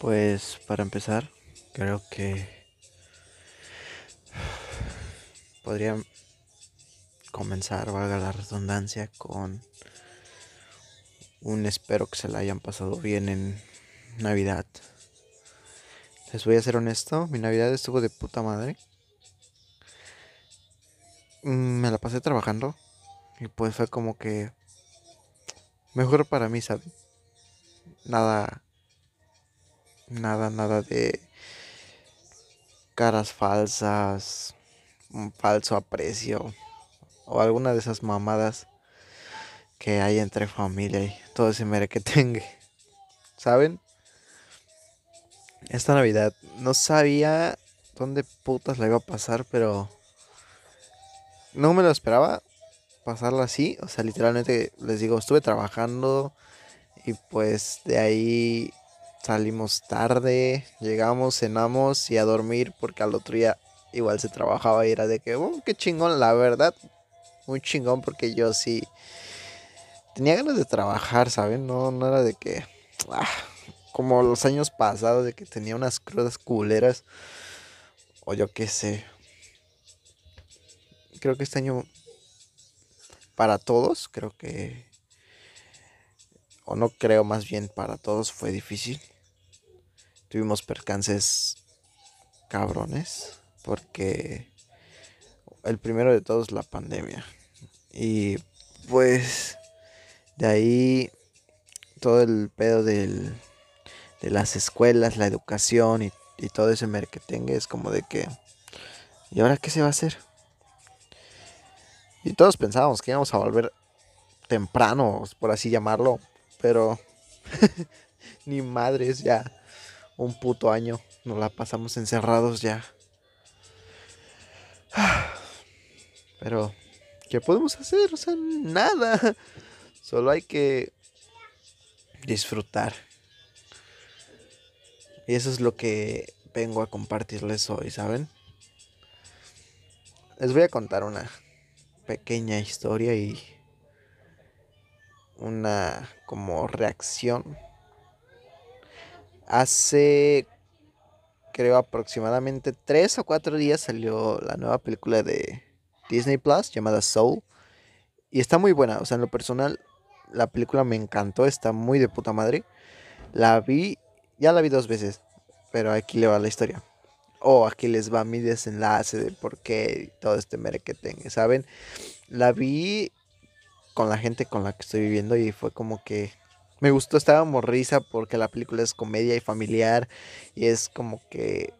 Pues para empezar, creo que podría comenzar, valga la redundancia, con un espero que se la hayan pasado bien en Navidad. Les voy a ser honesto, mi Navidad estuvo de puta madre. Mm, me la pasé trabajando y pues fue como que mejor para mí, ¿sabes? Nada Nada, nada de caras falsas, un falso aprecio o alguna de esas mamadas que hay entre familia y todo ese mere que tenga. ¿Saben? Esta Navidad no sabía dónde putas la iba a pasar, pero no me lo esperaba pasarla así. O sea, literalmente les digo, estuve trabajando y pues de ahí Salimos tarde, llegamos, cenamos y a dormir porque al otro día igual se trabajaba y era de que, oh, qué chingón, la verdad. Muy chingón porque yo sí tenía ganas de trabajar, ¿saben? No, no era de que, ah, como los años pasados, de que tenía unas crudas culeras o yo qué sé. Creo que este año para todos, creo que o no creo más bien para todos fue difícil. Tuvimos percances cabrones porque el primero de todos la pandemia. Y pues de ahí todo el pedo del, de las escuelas, la educación y, y todo ese marketing es como de que ¿y ahora qué se va a hacer? Y todos pensábamos que íbamos a volver temprano, por así llamarlo, pero ni madres, ya un puto año nos la pasamos encerrados ya. Pero, ¿qué podemos hacer? O sea, nada. Solo hay que disfrutar. Y eso es lo que vengo a compartirles hoy, ¿saben? Les voy a contar una pequeña historia y una como reacción. Hace creo aproximadamente tres o cuatro días salió la nueva película de Disney Plus llamada Soul. Y está muy buena, o sea, en lo personal, la película me encantó, está muy de puta madre. La vi, ya la vi dos veces, pero aquí le va la historia. O aquí les va mi desenlace de por qué todo este mere que tenga, ¿saben? La vi con la gente con la que estoy viviendo y fue como que me gustó, estaba morrisa porque la película es comedia y familiar y es como que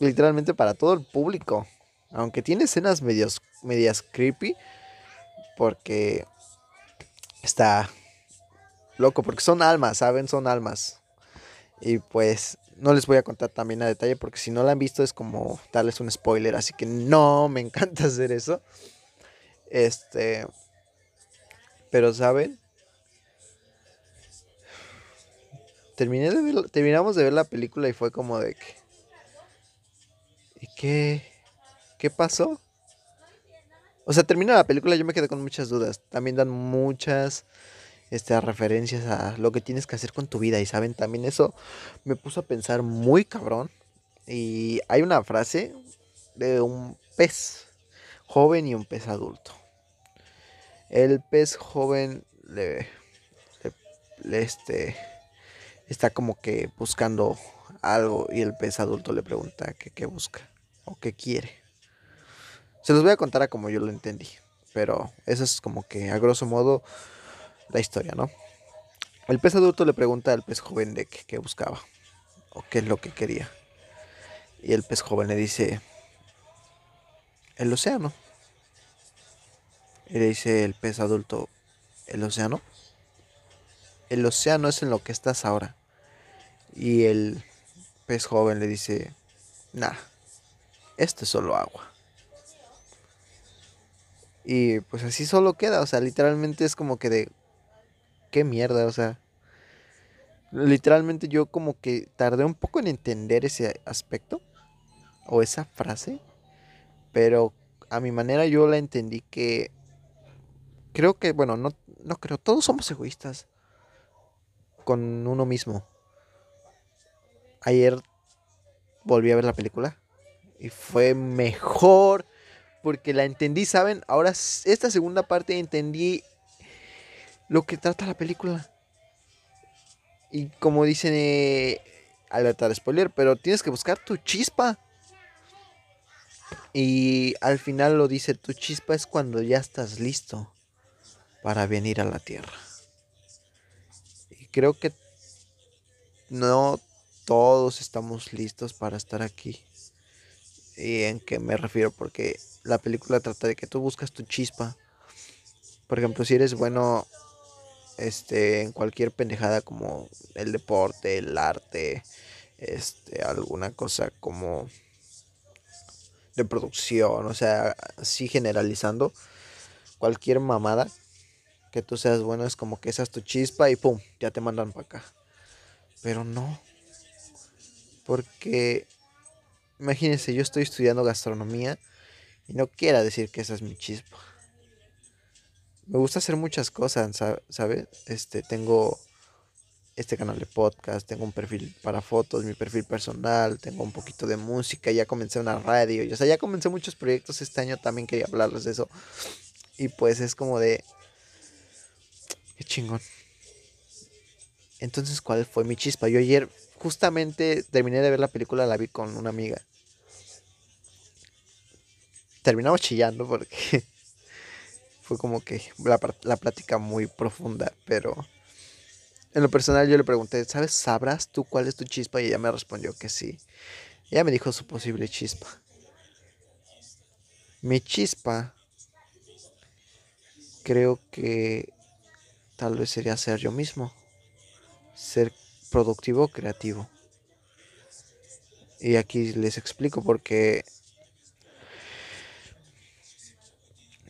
literalmente para todo el público. Aunque tiene escenas medios, medias creepy porque está loco, porque son almas, ¿saben? Son almas. Y pues no les voy a contar también a detalle porque si no la han visto es como darles un spoiler, así que no me encanta hacer eso. Este, pero, ¿saben? Terminé terminamos de ver la película y fue como de que... ¿Y qué? ¿Qué pasó? O sea, termina la película y yo me quedé con muchas dudas. También dan muchas este, referencias a lo que tienes que hacer con tu vida. Y saben, también eso me puso a pensar muy cabrón. Y hay una frase de un pez joven y un pez adulto. El pez joven le, este, está como que buscando algo y el pez adulto le pregunta qué busca o qué quiere. Se los voy a contar a como yo lo entendí, pero eso es como que a grosso modo la historia, ¿no? El pez adulto le pregunta al pez joven de qué buscaba o qué es lo que quería. Y el pez joven le dice, el océano. Y le dice el pez adulto, ¿el océano? El océano es en lo que estás ahora. Y el pez joven le dice, nah, esto es solo agua. Y pues así solo queda, o sea, literalmente es como que de, qué mierda, o sea. Literalmente yo como que tardé un poco en entender ese aspecto o esa frase, pero a mi manera yo la entendí que creo que, bueno, no, no creo, todos somos egoístas con uno mismo. Ayer volví a ver la película y fue mejor porque la entendí, ¿saben? Ahora esta segunda parte entendí lo que trata la película. Y como dicen, eh, alerta spoiler, pero tienes que buscar tu chispa. Y al final lo dice, tu chispa es cuando ya estás listo para venir a la tierra. Y creo que no todos estamos listos para estar aquí. ¿Y en qué me refiero? Porque la película trata de que tú buscas tu chispa. Por ejemplo, si eres bueno este, en cualquier pendejada como el deporte, el arte, este, alguna cosa como de producción, o sea, así generalizando, cualquier mamada que tú seas bueno es como que esa es tu chispa y pum, ya te mandan para acá. Pero no. Porque imagínense, yo estoy estudiando gastronomía y no quiera decir que esa es mi chispa me gusta hacer muchas cosas, ¿sabes? Este, tengo este canal de podcast, tengo un perfil para fotos, mi perfil personal, tengo un poquito de música, ya comencé una radio, o sea, ya comencé muchos proyectos este año, también quería hablarles de eso. Y pues es como de... Qué chingón. Entonces, ¿cuál fue mi chispa? Yo ayer justamente terminé de ver la película, la vi con una amiga. Terminamos chillando porque fue como que la, la plática muy profunda, pero en lo personal yo le pregunté, ¿sabes? ¿Sabrás tú cuál es tu chispa? Y ella me respondió que sí. Ella me dijo su posible chispa. Mi chispa creo que tal vez sería ser yo mismo. Ser productivo, creativo. Y aquí les explico porque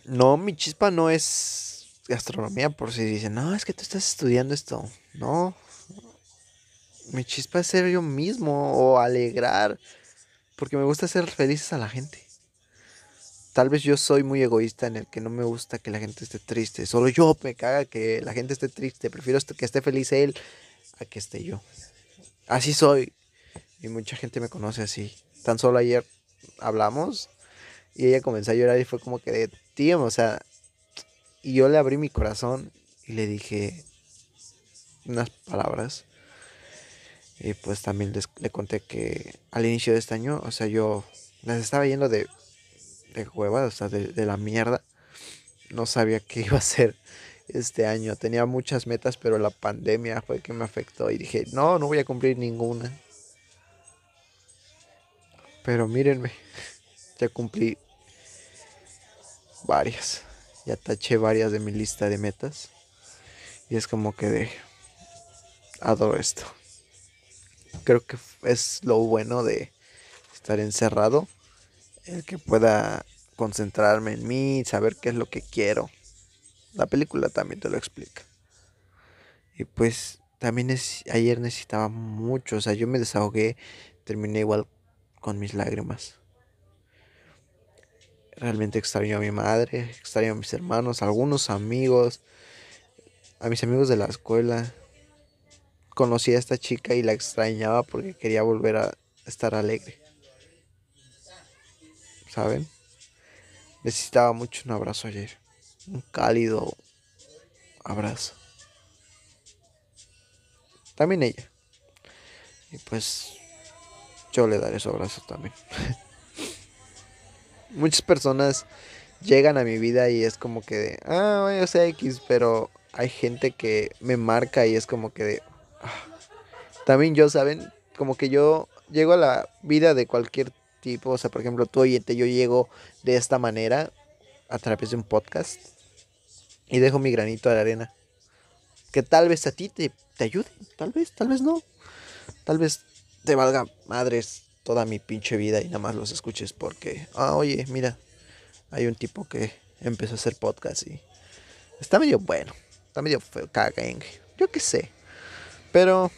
No, mi chispa no es gastronomía, por si dicen, no, es que tú estás estudiando esto. No. Mi chispa es ser yo mismo o alegrar, porque me gusta hacer felices a la gente. Tal vez yo soy muy egoísta en el que no me gusta que la gente esté triste. Solo yo me caga que la gente esté triste. Prefiero que esté feliz él a que esté yo. Así soy. Y mucha gente me conoce así. Tan solo ayer hablamos y ella comenzó a llorar y fue como que de, tío, o sea, y yo le abrí mi corazón y le dije unas palabras. Y pues también les, le conté que al inicio de este año, o sea, yo las estaba yendo de, de hueva, o sea, de, de la mierda. No sabía qué iba a ser este año. Tenía muchas metas, pero la pandemia fue que me afectó y dije, no, no voy a cumplir ninguna. Pero mírenme, ya cumplí varias. Ya taché varias de mi lista de metas. Y es como que de... Adoro esto. Creo que es lo bueno de estar encerrado. El que pueda concentrarme en mí, saber qué es lo que quiero. La película también te lo explica. Y pues también es, ayer necesitaba mucho, o sea, yo me desahogué, terminé igual con mis lágrimas. Realmente extraño a mi madre, extraño a mis hermanos, a algunos amigos, a mis amigos de la escuela. Conocí a esta chica y la extrañaba porque quería volver a estar alegre. ¿Saben? Necesitaba mucho un abrazo ayer. Un cálido abrazo. También ella. Y pues yo le daré su abrazo también. muchas personas llegan a mi vida y es como que de, ah, yo sé X, pero hay gente que me marca y es como que de, ah". también yo, ¿saben? Como que yo llego a la vida de cualquier tipo, o sea, por ejemplo, tú oyente, yo llego de esta manera a través de un podcast y dejo mi granito de arena. Que tal vez a ti te, te ayude, tal vez, tal vez no. Tal vez te valga madres toda mi pinche vida y nada más los escuches porque, ah, oye, mira, hay un tipo que empezó a hacer podcast y está medio bueno, está medio feo, yo qué sé. Pero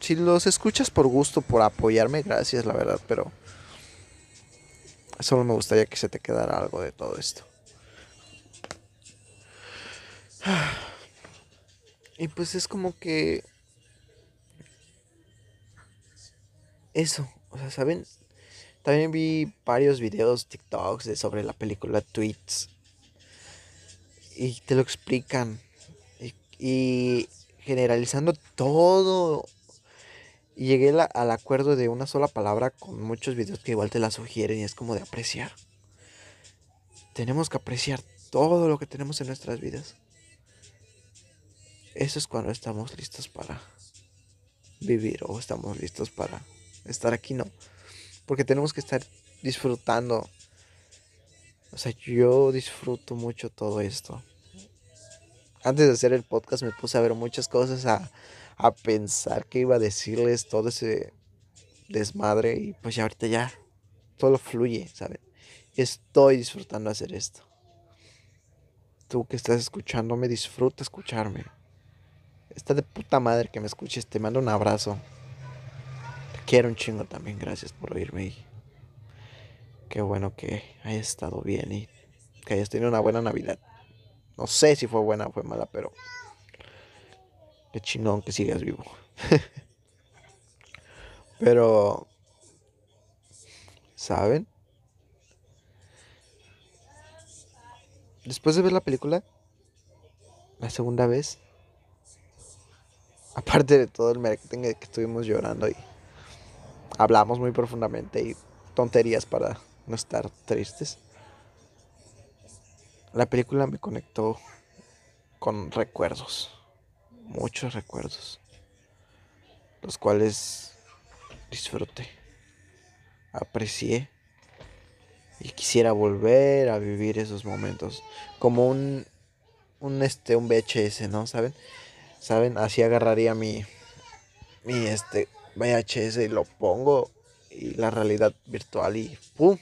si los escuchas por gusto, por apoyarme, gracias, la verdad, pero solo me gustaría que se te quedara algo de todo esto. Y pues es como que eso, o sea, ¿saben? También vi varios videos, TikToks de sobre la película Tweets. Y te lo explican. Y, generalizando todo. Y llegué al acuerdo de una sola palabra con muchos videos que igual te la sugieren y es como de apreciar. Tenemos que apreciar todo lo que tenemos en nuestras vidas. Eso es cuando estamos listos para vivir o estamos listos para estar aquí, ¿no? Porque tenemos que estar disfrutando. O sea, yo disfruto mucho todo esto. Antes de hacer el podcast me puse a ver muchas cosas, a, a pensar que iba a decirles todo ese desmadre y pues ya ahorita ya todo fluye, ¿saben? Estoy disfrutando hacer esto. Tú que estás escuchándome, disfruta escucharme. Está de puta madre que me escuches. Te mando un abrazo. Te quiero un chingo también. Gracias por oírme. Y qué bueno que hayas estado bien y que hayas tenido una buena Navidad. No sé si fue buena o fue mala, pero qué chingón que sigas vivo. pero, ¿saben? Después de ver la película, la segunda vez, aparte de todo el marketing que estuvimos llorando y hablamos muy profundamente y tonterías para no estar tristes. La película me conectó con recuerdos, muchos recuerdos, los cuales disfruté, aprecié y quisiera volver a vivir esos momentos como un un este un VHS, ¿no? ¿Saben? ¿Saben? Así agarraría mi, mi este VHS y lo pongo y la realidad virtual y ¡pum!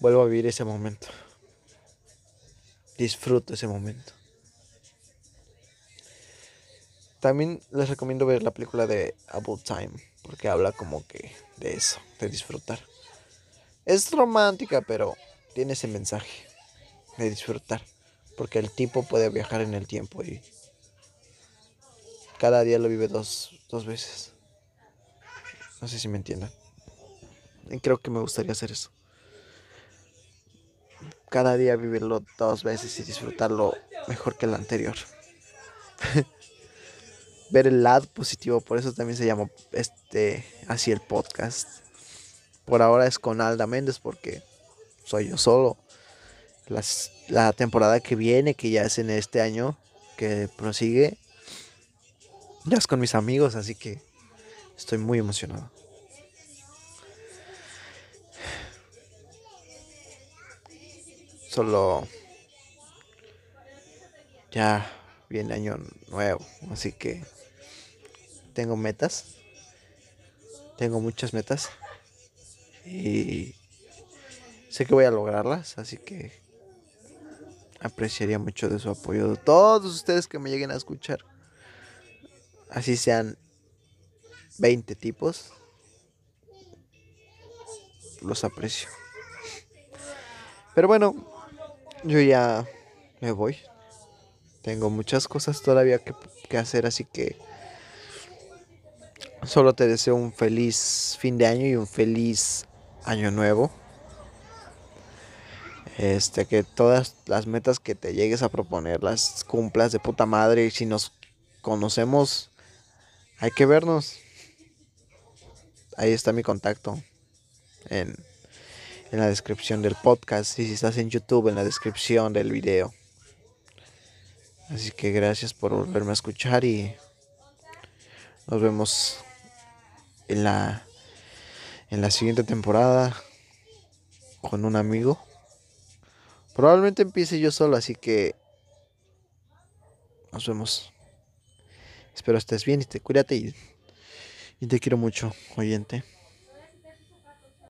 Vuelvo a vivir ese momento. Disfruto ese momento. También les recomiendo ver la película de About Time, porque habla como que de eso, de disfrutar. Es romántica, pero tiene ese mensaje de disfrutar, porque el tipo puede viajar en el tiempo y cada día lo vive dos, veces. No sé si me entiendan. Creo que me gustaría hacer eso. Cada día vivirlo dos veces y disfrutarlo mejor que el anterior. Ver el lado positivo, por eso también se llama este así el podcast. Por ahora es con Alda Méndez porque soy yo solo. la temporada que viene, que ya es en este año, que prosigue, ya es con mis amigos, así que estoy muy emocionado. Solo ya viene año nuevo, así que tengo metas. Tengo muchas metas. Y sé que voy a lograrlas, así que apreciaría mucho de su apoyo todos ustedes que me lleguen a escuchar así sean 20 tipos, los aprecio. Pero bueno, yo ya me voy. Tengo muchas cosas todavía que, hacer, así que solo te deseo un feliz fin de año y un feliz año nuevo. Este, que todas las metas que te llegues a proponer las cumplas de puta madre. Y si nos conocemos hay que vernos. Ahí está mi contacto. En, en la descripción del podcast. Y si estás en YouTube, en la descripción del video. Así que gracias por volverme a escuchar y nos vemos en la en la siguiente temporada con un amigo. Probablemente empiece yo solo, así que nos vemos. Espero estés bien y te cuídate y, y te quiero mucho, oyente.